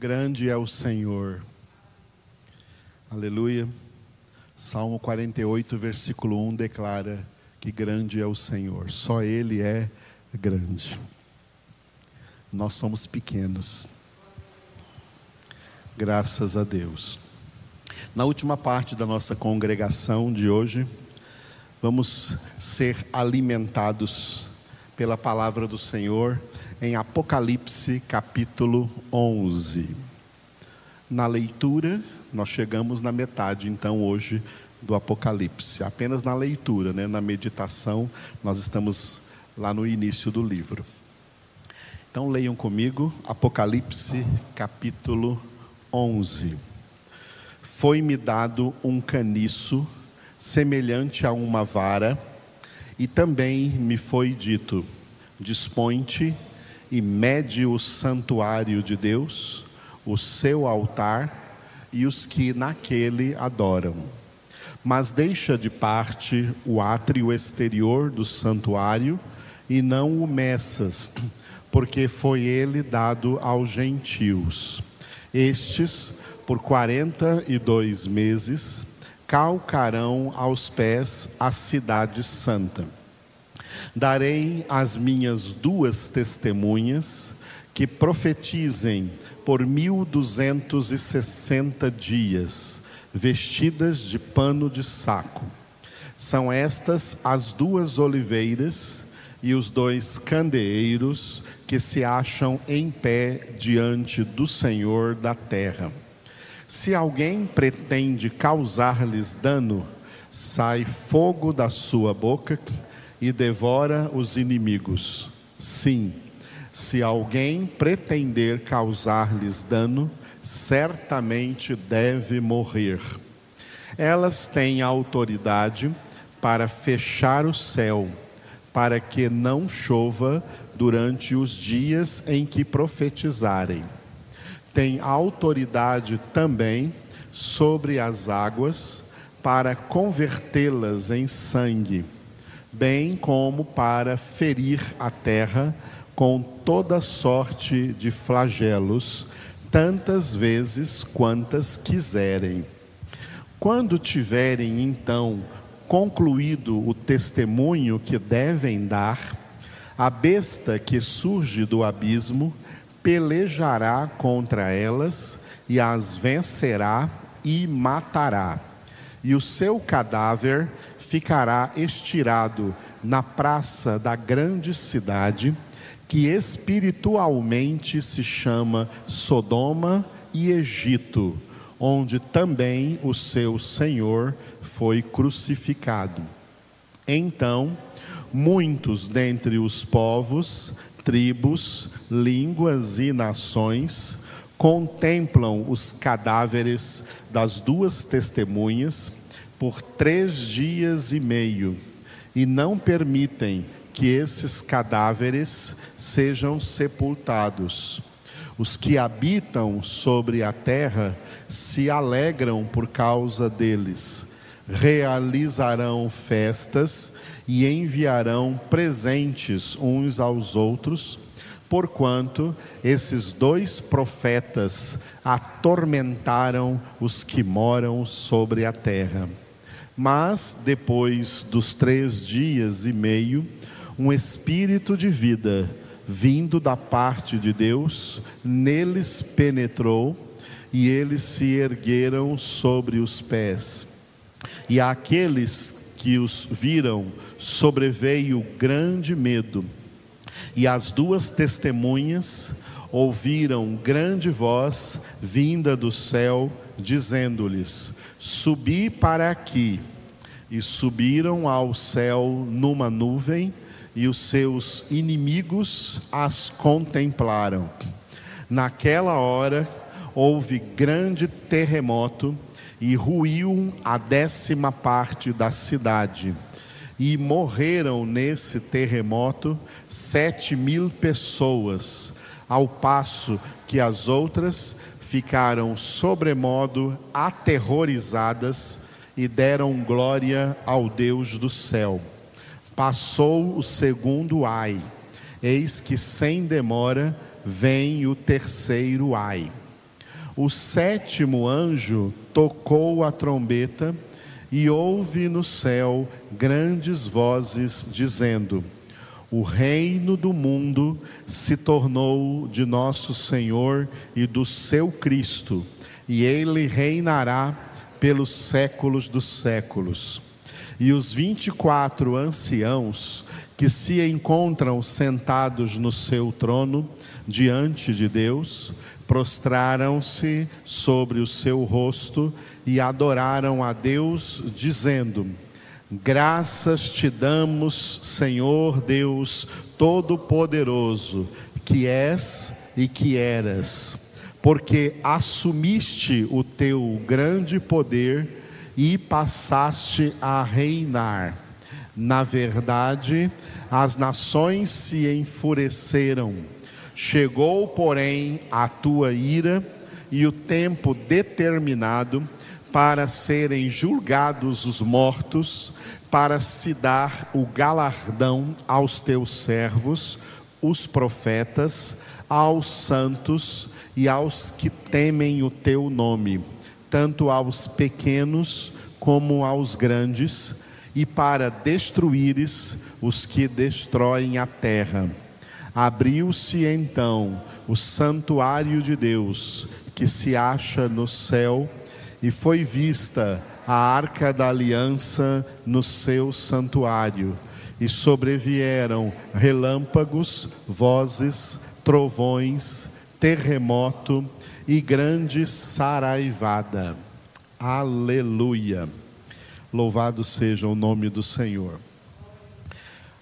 Grande é o Senhor. Aleluia. Salmo 48, versículo 1 declara que grande é o Senhor, só Ele é grande. Nós somos pequenos. Graças a Deus. Na última parte da nossa congregação de hoje, vamos ser alimentados pela palavra do Senhor em Apocalipse capítulo 11. Na leitura, nós chegamos na metade, então, hoje do Apocalipse, apenas na leitura, né? na meditação, nós estamos lá no início do livro. Então, leiam comigo Apocalipse capítulo 11. Foi-me dado um caniço semelhante a uma vara, e também me foi dito: Dispõe-te e mede o santuário de Deus, o seu altar e os que naquele adoram. Mas deixa de parte o átrio exterior do santuário e não o meças, porque foi ele dado aos gentios. Estes, por quarenta e dois meses, calcarão aos pés a cidade santa Darei as minhas duas testemunhas que profetizem por mil duzentos e sessenta dias, vestidas de pano de saco. São estas as duas oliveiras e os dois candeeiros que se acham em pé diante do Senhor da terra. Se alguém pretende causar-lhes dano, sai fogo da sua boca e devora os inimigos. Sim, se alguém pretender causar-lhes dano, certamente deve morrer. Elas têm autoridade para fechar o céu, para que não chova durante os dias em que profetizarem. Tem autoridade também sobre as águas para convertê-las em sangue bem como para ferir a terra com toda sorte de flagelos, tantas vezes quantas quiserem. Quando tiverem então concluído o testemunho que devem dar, a besta que surge do abismo pelejará contra elas e as vencerá e matará. E o seu cadáver ficará estirado na praça da grande cidade, que espiritualmente se chama Sodoma e Egito, onde também o seu Senhor foi crucificado. Então, muitos dentre os povos, tribos, línguas e nações contemplam os cadáveres das duas testemunhas por três dias e meio e não permitem que esses cadáveres sejam sepultados. Os que habitam sobre a terra se alegram por causa deles, realizarão festas e enviarão presentes uns aos outros, porquanto esses dois profetas atormentaram os que moram sobre a terra. Mas depois dos três dias e meio, um espírito de vida, vindo da parte de Deus, neles penetrou e eles se ergueram sobre os pés. E àqueles que os viram sobreveio grande medo. E as duas testemunhas ouviram grande voz vinda do céu, dizendo-lhes: Subi para aqui. E subiram ao céu numa nuvem, e os seus inimigos as contemplaram. Naquela hora houve grande terremoto, e ruiu a décima parte da cidade. E morreram nesse terremoto sete mil pessoas, ao passo que as outras ficaram sobremodo aterrorizadas e deram glória ao Deus do céu. Passou o segundo ai, eis que sem demora vem o terceiro ai. O sétimo anjo tocou a trombeta e houve no céu grandes vozes dizendo: O reino do mundo se tornou de nosso Senhor e do seu Cristo, e ele reinará pelos séculos dos séculos. E os vinte e quatro anciãos que se encontram sentados no seu trono diante de Deus, prostraram-se sobre o seu rosto e adoraram a Deus, dizendo: Graças te damos, Senhor Deus Todo-Poderoso, que és e que eras, porque assumiste o teu grande poder e passaste a reinar. Na verdade, as nações se enfureceram Chegou, porém, a tua ira e o tempo determinado para serem julgados os mortos, para se dar o galardão aos teus servos, os profetas, aos santos e aos que temem o teu nome, tanto aos pequenos como aos grandes, e para destruíres os que destroem a terra. Abriu-se então o santuário de Deus, que se acha no céu, e foi vista a arca da aliança no seu santuário, e sobrevieram relâmpagos, vozes, trovões, terremoto e grande saraivada. Aleluia. Louvado seja o nome do Senhor.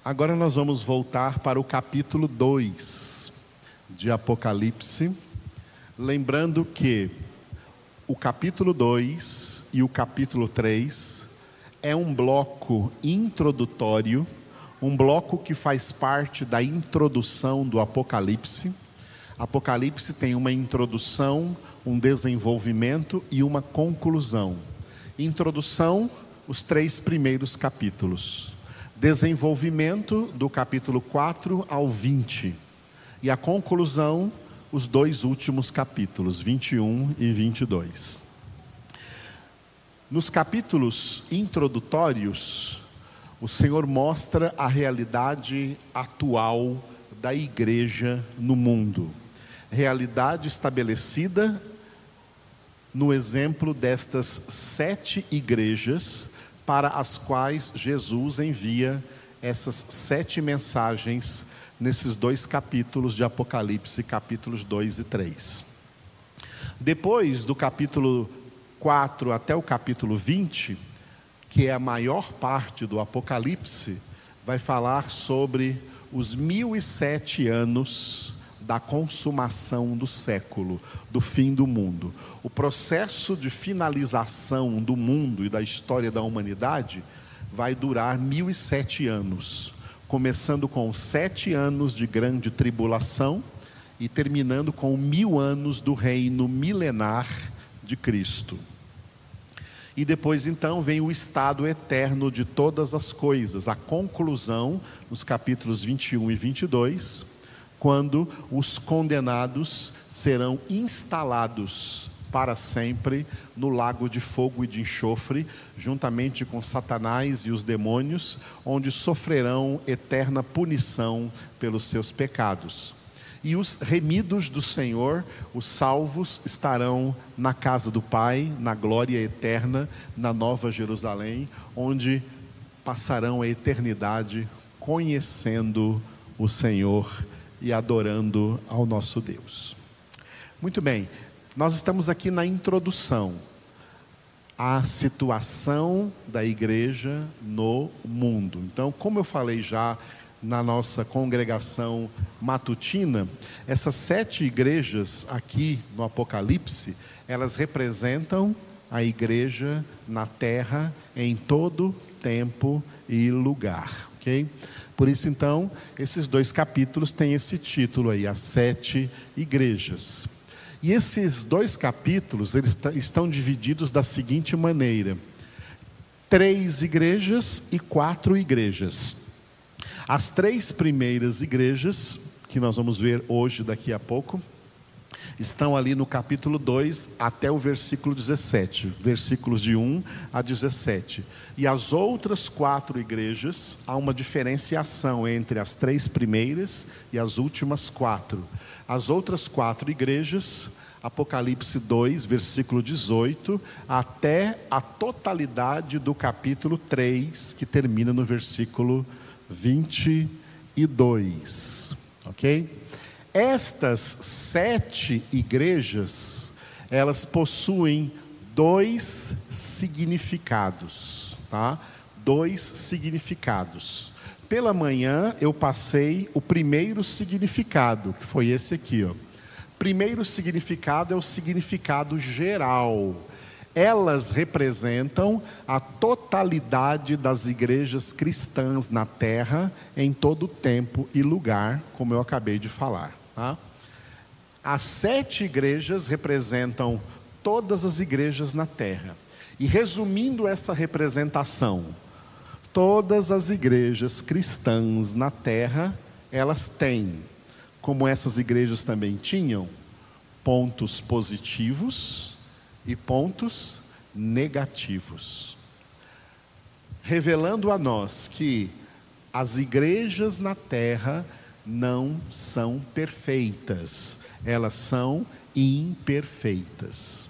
Agora nós vamos voltar para o capítulo 2 de Apocalipse, lembrando que o capítulo 2 e o capítulo 3 é um bloco introdutório, um bloco que faz parte da introdução do Apocalipse. Apocalipse tem uma introdução, um desenvolvimento e uma conclusão. Introdução, os três primeiros capítulos desenvolvimento do capítulo 4 ao 20 e a conclusão, os dois últimos capítulos, 21 e 22. Nos capítulos introdutórios, o Senhor mostra a realidade atual da igreja no mundo, realidade estabelecida no exemplo destas sete igrejas para as quais Jesus envia essas sete mensagens nesses dois capítulos de Apocalipse, capítulos 2 e 3. Depois do capítulo 4 até o capítulo 20, que é a maior parte do Apocalipse, vai falar sobre os mil e sete anos da consumação do século, do fim do mundo. O processo de finalização do mundo e da história da humanidade vai durar mil e sete anos, começando com sete anos de grande tribulação e terminando com mil anos do reino milenar de Cristo. E depois então vem o estado eterno de todas as coisas, a conclusão nos capítulos 21 e 22 quando os condenados serão instalados para sempre no lago de fogo e de enxofre, juntamente com Satanás e os demônios, onde sofrerão eterna punição pelos seus pecados. E os remidos do Senhor, os salvos, estarão na casa do Pai, na glória eterna, na Nova Jerusalém, onde passarão a eternidade conhecendo o Senhor e adorando ao nosso Deus. Muito bem, nós estamos aqui na introdução à situação da igreja no mundo. Então, como eu falei já na nossa congregação matutina, essas sete igrejas aqui no Apocalipse, elas representam a igreja na terra em todo tempo e lugar, ok? Por isso, então, esses dois capítulos têm esse título aí, as sete igrejas. E esses dois capítulos, eles estão divididos da seguinte maneira: três igrejas e quatro igrejas. As três primeiras igrejas, que nós vamos ver hoje, daqui a pouco, estão ali no capítulo 2 até o versículo 17, versículos de 1 a 17. E as outras quatro igrejas, há uma diferenciação entre as três primeiras e as últimas quatro. As outras quatro igrejas, Apocalipse 2, versículo 18, até a totalidade do capítulo 3, que termina no versículo 22. Ok? Estas sete igrejas, elas possuem dois significados, tá? Dois significados. Pela manhã eu passei o primeiro significado, que foi esse aqui, ó. Primeiro significado é o significado geral. Elas representam a totalidade das igrejas cristãs na terra, em todo tempo e lugar, como eu acabei de falar. Tá? As sete igrejas representam todas as igrejas na terra. E resumindo essa representação, todas as igrejas cristãs na terra, elas têm, como essas igrejas também tinham, pontos positivos e pontos negativos. Revelando a nós que as igrejas na terra não são perfeitas, elas são imperfeitas.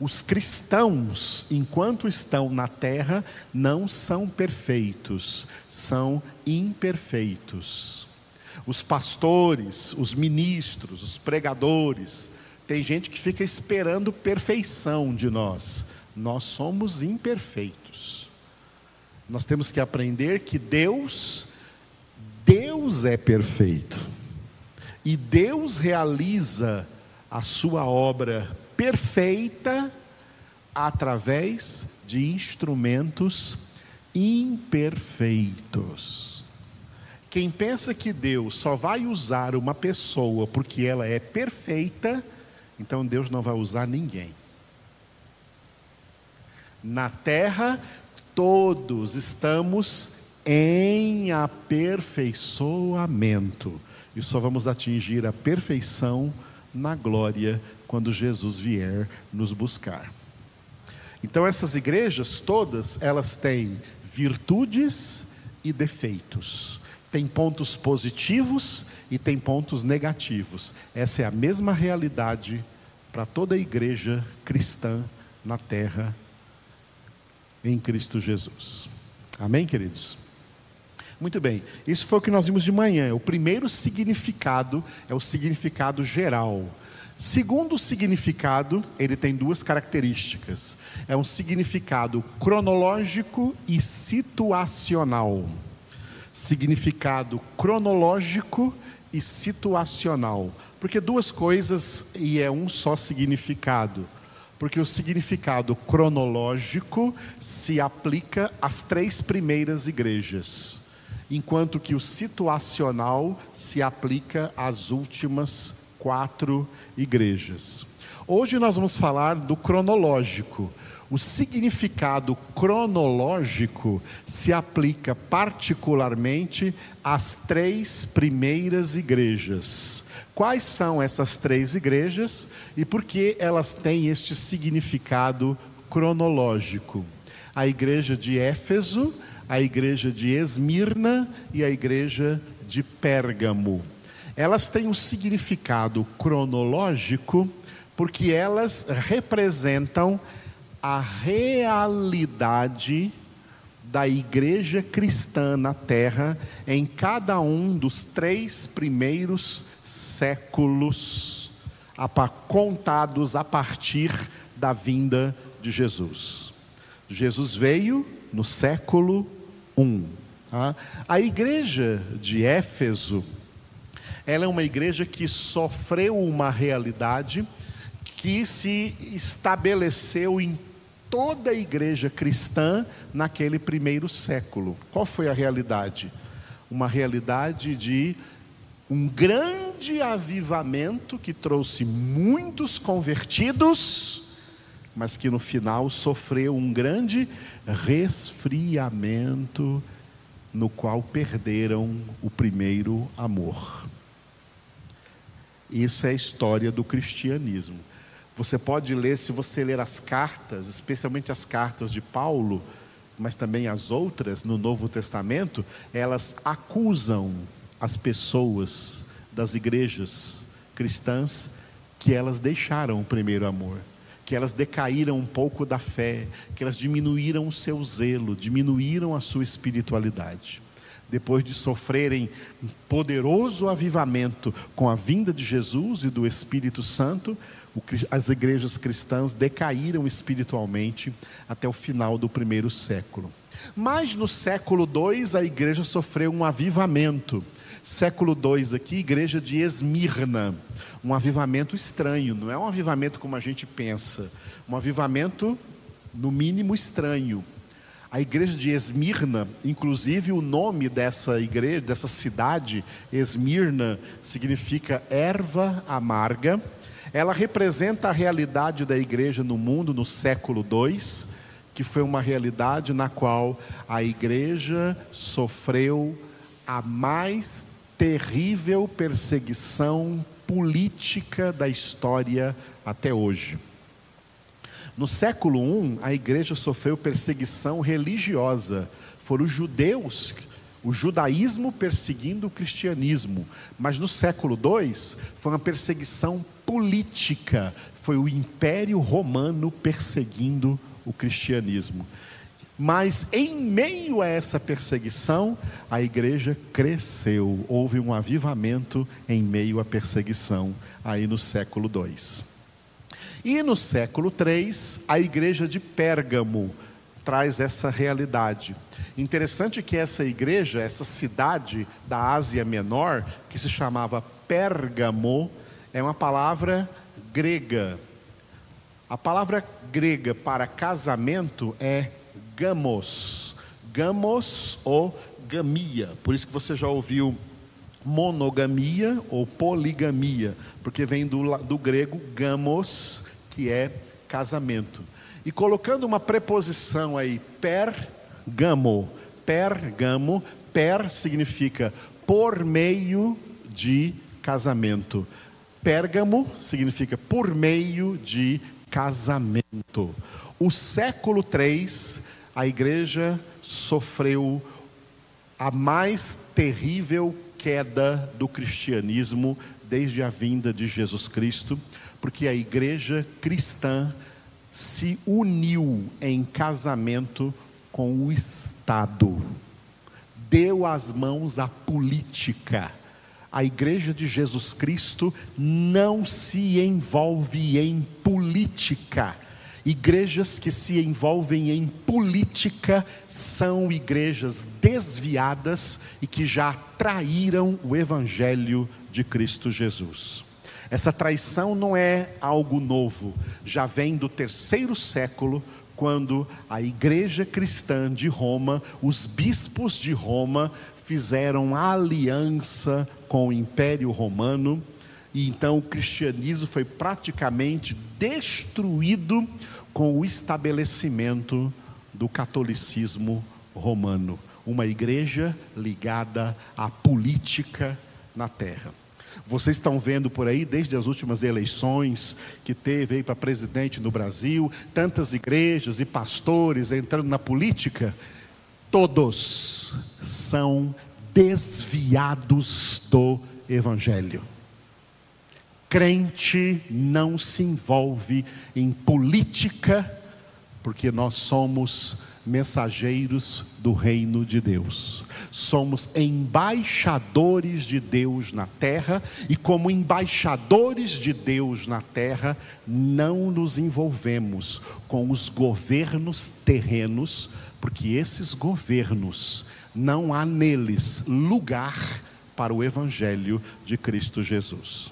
Os cristãos, enquanto estão na terra, não são perfeitos, são imperfeitos. Os pastores, os ministros, os pregadores, tem gente que fica esperando perfeição de nós. Nós somos imperfeitos. Nós temos que aprender que Deus Deus é perfeito. E Deus realiza a sua obra perfeita através de instrumentos imperfeitos. Quem pensa que Deus só vai usar uma pessoa porque ela é perfeita, então Deus não vai usar ninguém. Na terra, todos estamos em aperfeiçoamento. E só vamos atingir a perfeição na glória quando Jesus vier nos buscar. Então essas igrejas todas, elas têm virtudes e defeitos. Tem pontos positivos e tem pontos negativos. Essa é a mesma realidade para toda a igreja cristã na terra em Cristo Jesus. Amém, queridos? Muito bem, isso foi o que nós vimos de manhã. O primeiro significado é o significado geral. Segundo significado, ele tem duas características: é um significado cronológico e situacional. Significado cronológico e situacional. Porque duas coisas e é um só significado. Porque o significado cronológico se aplica às três primeiras igrejas enquanto que o situacional se aplica às últimas quatro igrejas. Hoje nós vamos falar do cronológico. O significado cronológico se aplica particularmente às três primeiras igrejas. Quais são essas três igrejas e por que elas têm este significado cronológico? A igreja de Éfeso, a igreja de Esmirna e a igreja de Pérgamo. Elas têm um significado cronológico porque elas representam a realidade da igreja cristã na terra em cada um dos três primeiros séculos, contados a partir da vinda de Jesus. Jesus veio no século 1. Tá? A igreja de Éfeso, ela é uma igreja que sofreu uma realidade que se estabeleceu em toda a igreja cristã naquele primeiro século. Qual foi a realidade? Uma realidade de um grande avivamento que trouxe muitos convertidos, mas que no final sofreu um grande resfriamento no qual perderam o primeiro amor. Isso é a história do cristianismo. Você pode ler, se você ler as cartas, especialmente as cartas de Paulo, mas também as outras no Novo Testamento, elas acusam as pessoas das igrejas cristãs que elas deixaram o primeiro amor, que elas decaíram um pouco da fé, que elas diminuíram o seu zelo, diminuíram a sua espiritualidade. Depois de sofrerem um poderoso avivamento com a vinda de Jesus e do Espírito Santo, as igrejas cristãs decaíram espiritualmente até o final do primeiro século. Mas no século II a igreja sofreu um avivamento. Século II aqui, igreja de Esmirna. Um avivamento estranho, não é um avivamento como a gente pensa. Um avivamento, no mínimo, estranho. A igreja de Esmirna, inclusive o nome dessa igreja, dessa cidade, Esmirna, significa erva amarga ela representa a realidade da igreja no mundo no século II, que foi uma realidade na qual a igreja sofreu a mais terrível perseguição política da história até hoje. No século I, a igreja sofreu perseguição religiosa. Foram os judeus o judaísmo perseguindo o cristianismo. Mas no século II foi uma perseguição política, foi o Império Romano perseguindo o cristianismo. Mas em meio a essa perseguição, a igreja cresceu, houve um avivamento em meio à perseguição, aí no século II. E no século III, a igreja de Pérgamo traz essa realidade. Interessante que essa igreja, essa cidade da Ásia Menor, que se chamava Pérgamo, é uma palavra grega. A palavra grega para casamento é gamos. Gamos ou gamia. Por isso que você já ouviu monogamia ou poligamia, porque vem do, do grego gamos, que é casamento. E colocando uma preposição aí, pergamo, pergamo, per significa por meio de casamento. Pérgamo significa por meio de casamento. O século III, a igreja sofreu a mais terrível queda do cristianismo desde a vinda de Jesus Cristo, porque a igreja cristã se uniu em casamento com o Estado, deu as mãos à política. A igreja de Jesus Cristo não se envolve em política. Igrejas que se envolvem em política são igrejas desviadas e que já traíram o Evangelho de Cristo Jesus. Essa traição não é algo novo, já vem do terceiro século, quando a igreja cristã de Roma, os bispos de Roma, fizeram aliança com o Império Romano, e então o cristianismo foi praticamente destruído com o estabelecimento do catolicismo romano, uma igreja ligada à política na terra. Vocês estão vendo por aí, desde as últimas eleições que teve aí para presidente no Brasil, tantas igrejas e pastores entrando na política, todos são desviados do Evangelho. Crente não se envolve em política, porque nós somos mensageiros do reino de Deus. Somos embaixadores de Deus na terra e, como embaixadores de Deus na terra, não nos envolvemos com os governos terrenos, porque esses governos não há neles lugar para o evangelho de Cristo Jesus.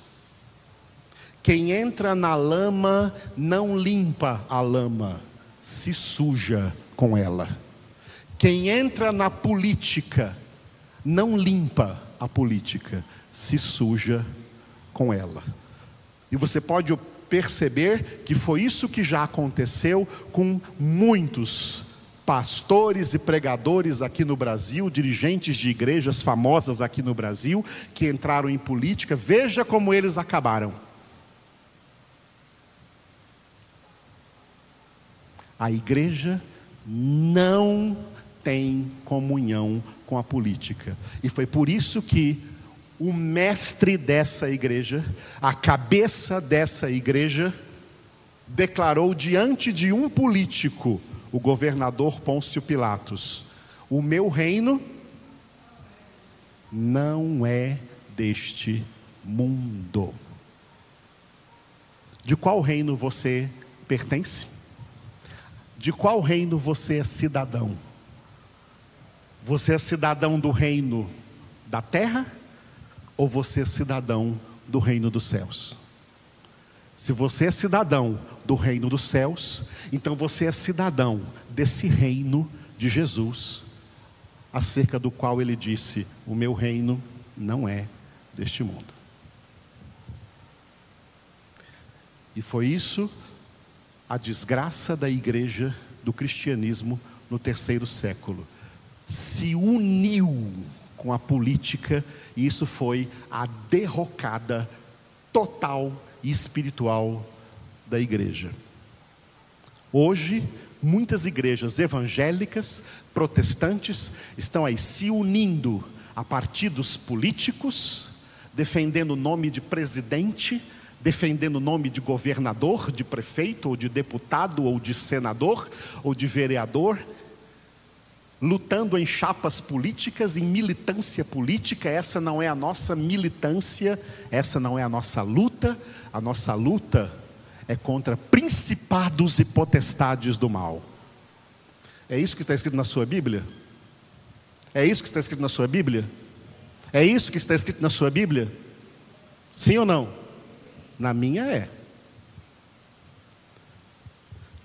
Quem entra na lama não limpa a lama, se suja com ela. Quem entra na política não limpa a política, se suja com ela. E você pode perceber que foi isso que já aconteceu com muitos pastores e pregadores aqui no Brasil, dirigentes de igrejas famosas aqui no Brasil, que entraram em política, veja como eles acabaram. A igreja não tem comunhão com a política. E foi por isso que o mestre dessa igreja, a cabeça dessa igreja, declarou diante de um político, o governador Pôncio Pilatos: O meu reino não é deste mundo. De qual reino você pertence? De qual reino você é cidadão? Você é cidadão do reino da terra ou você é cidadão do reino dos céus? Se você é cidadão do reino dos céus, então você é cidadão desse reino de Jesus, acerca do qual ele disse: O meu reino não é deste mundo. E foi isso a desgraça da igreja do cristianismo no terceiro século. Se uniu com a política, e isso foi a derrocada total e espiritual da igreja. Hoje, muitas igrejas evangélicas, protestantes, estão aí se unindo a partidos políticos, defendendo o nome de presidente, defendendo o nome de governador, de prefeito, ou de deputado, ou de senador, ou de vereador, lutando em chapas políticas, em militância política. Essa não é a nossa militância, essa não é a nossa luta. A nossa luta é contra principados e potestades do mal. É isso que está escrito na sua Bíblia? É isso que está escrito na sua Bíblia? É isso que está escrito na sua Bíblia? Sim ou não? Na minha é.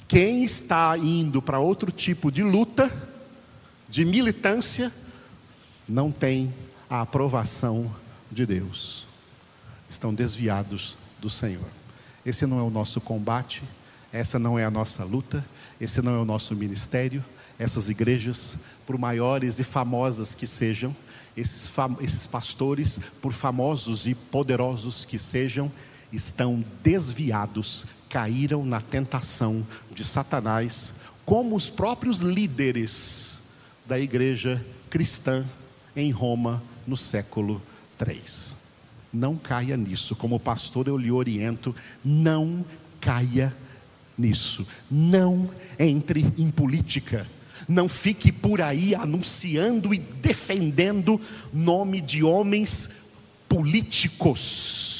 Quem está indo para outro tipo de luta, de militância, não tem a aprovação de Deus. Estão desviados do Senhor. Esse não é o nosso combate, essa não é a nossa luta, esse não é o nosso ministério. Essas igrejas, por maiores e famosas que sejam, esses, esses pastores, por famosos e poderosos que sejam, estão desviados, caíram na tentação de Satanás, como os próprios líderes da igreja cristã em Roma no século III. Não caia nisso, como pastor eu lhe oriento, não caia nisso. Não entre em política. Não fique por aí anunciando e defendendo nome de homens políticos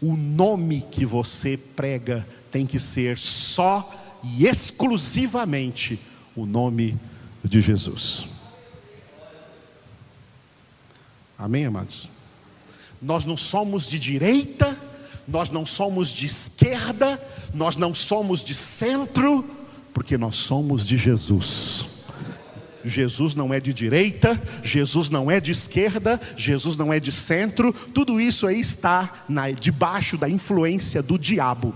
o nome que você prega tem que ser só e exclusivamente o nome de Jesus. Amém, amados? Nós não somos de direita, nós não somos de esquerda, nós não somos de centro, porque nós somos de Jesus. Jesus não é de direita, Jesus não é de esquerda, Jesus não é de centro, tudo isso aí está na, debaixo da influência do diabo.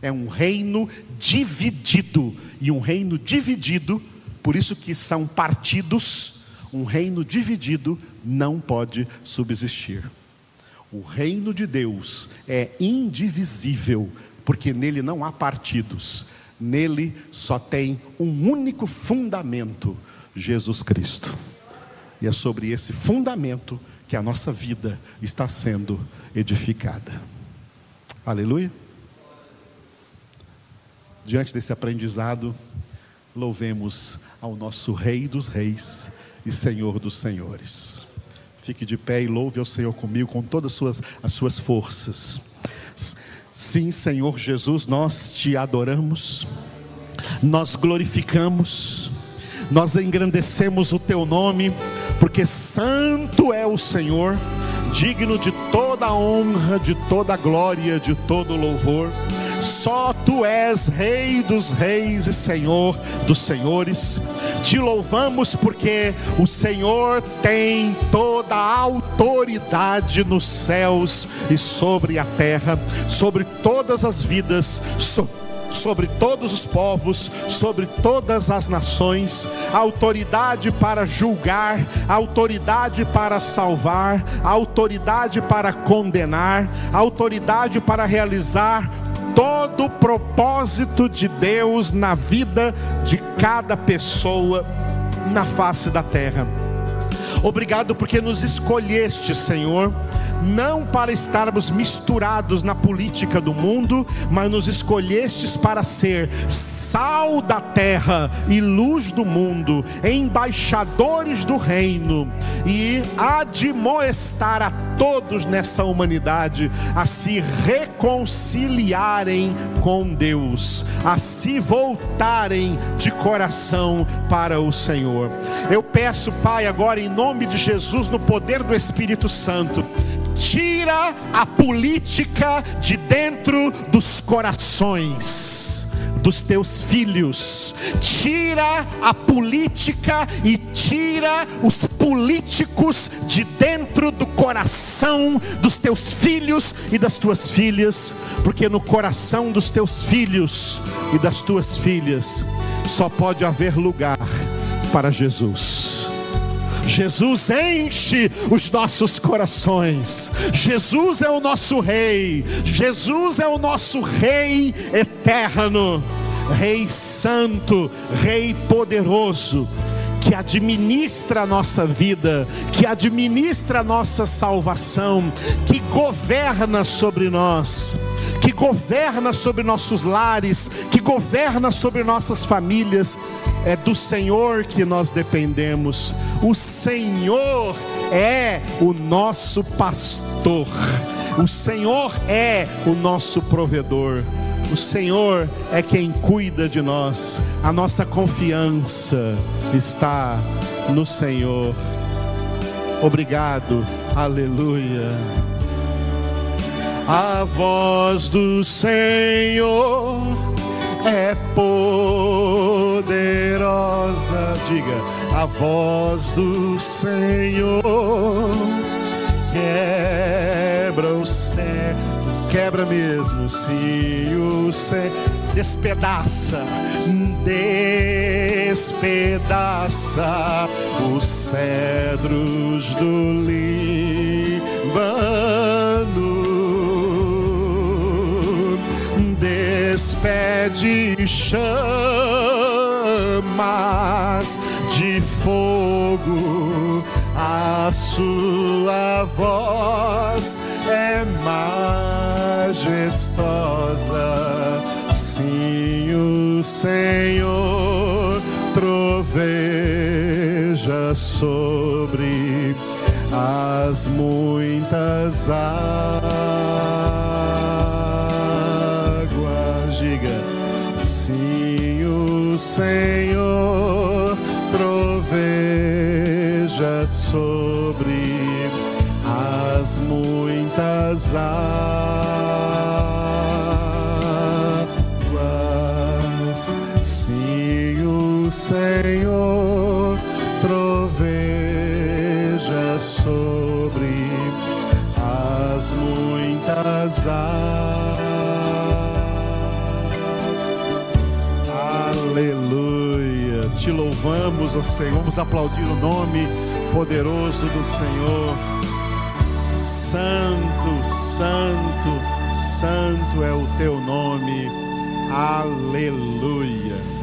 É um reino dividido, e um reino dividido, por isso que são partidos, um reino dividido não pode subsistir. O reino de Deus é indivisível, porque nele não há partidos, nele só tem um único fundamento Jesus Cristo. E é sobre esse fundamento que a nossa vida está sendo edificada. Aleluia. Diante desse aprendizado, louvemos ao nosso Rei dos Reis e Senhor dos Senhores. Fique de pé e louve ao Senhor comigo com todas as suas, as suas forças. Sim, Senhor Jesus, nós te adoramos, nós glorificamos nós engrandecemos o teu nome, porque santo é o Senhor, digno de toda honra, de toda glória, de todo louvor. Só tu és Rei dos Reis e Senhor dos Senhores. Te louvamos porque o Senhor tem toda a autoridade nos céus e sobre a terra, sobre todas as vidas, sobre sobre todos os povos, sobre todas as nações, autoridade para julgar, autoridade para salvar, autoridade para condenar, autoridade para realizar todo o propósito de Deus na vida de cada pessoa na face da terra. Obrigado porque nos escolheste, Senhor não para estarmos misturados na política do mundo, mas nos escolhestes para ser sal da terra e luz do mundo, embaixadores do reino e admoestar a todos nessa humanidade a se reconciliarem com Deus, a se voltarem de coração para o Senhor. Eu peço, Pai, agora em nome de Jesus, no poder do Espírito Santo, tira a política de dentro dos corações dos teus filhos, tira a política e tira os políticos de dentro do coração dos teus filhos e das tuas filhas, porque no coração dos teus filhos e das tuas filhas só pode haver lugar para Jesus. Jesus enche os nossos corações. Jesus é o nosso Rei. Jesus é o nosso Rei eterno, Rei Santo, Rei poderoso que administra a nossa vida, que administra a nossa salvação, que governa sobre nós, que governa sobre nossos lares, que governa sobre nossas famílias. É do Senhor que nós dependemos. O Senhor é o nosso pastor. O Senhor é o nosso provedor. O Senhor é quem cuida de nós. A nossa confiança está no Senhor. Obrigado. Aleluia. A voz do Senhor é poderosa. Diga, a voz do Senhor quebra os céus quebra mesmo. Se o céu despedaça, despedaça os cedros do Líbano, despede chamas de fogo a sua voz é majestosa. Sim, o Senhor troveja sobre as muitas águas. Diga, sim, o Senhor troveja sobre as muitas águas. Se o Senhor troveja sobre as muitas águas. Louvamos, ó Senhor. Vamos aplaudir o nome poderoso do Senhor. Santo, Santo, Santo é o teu nome. Aleluia.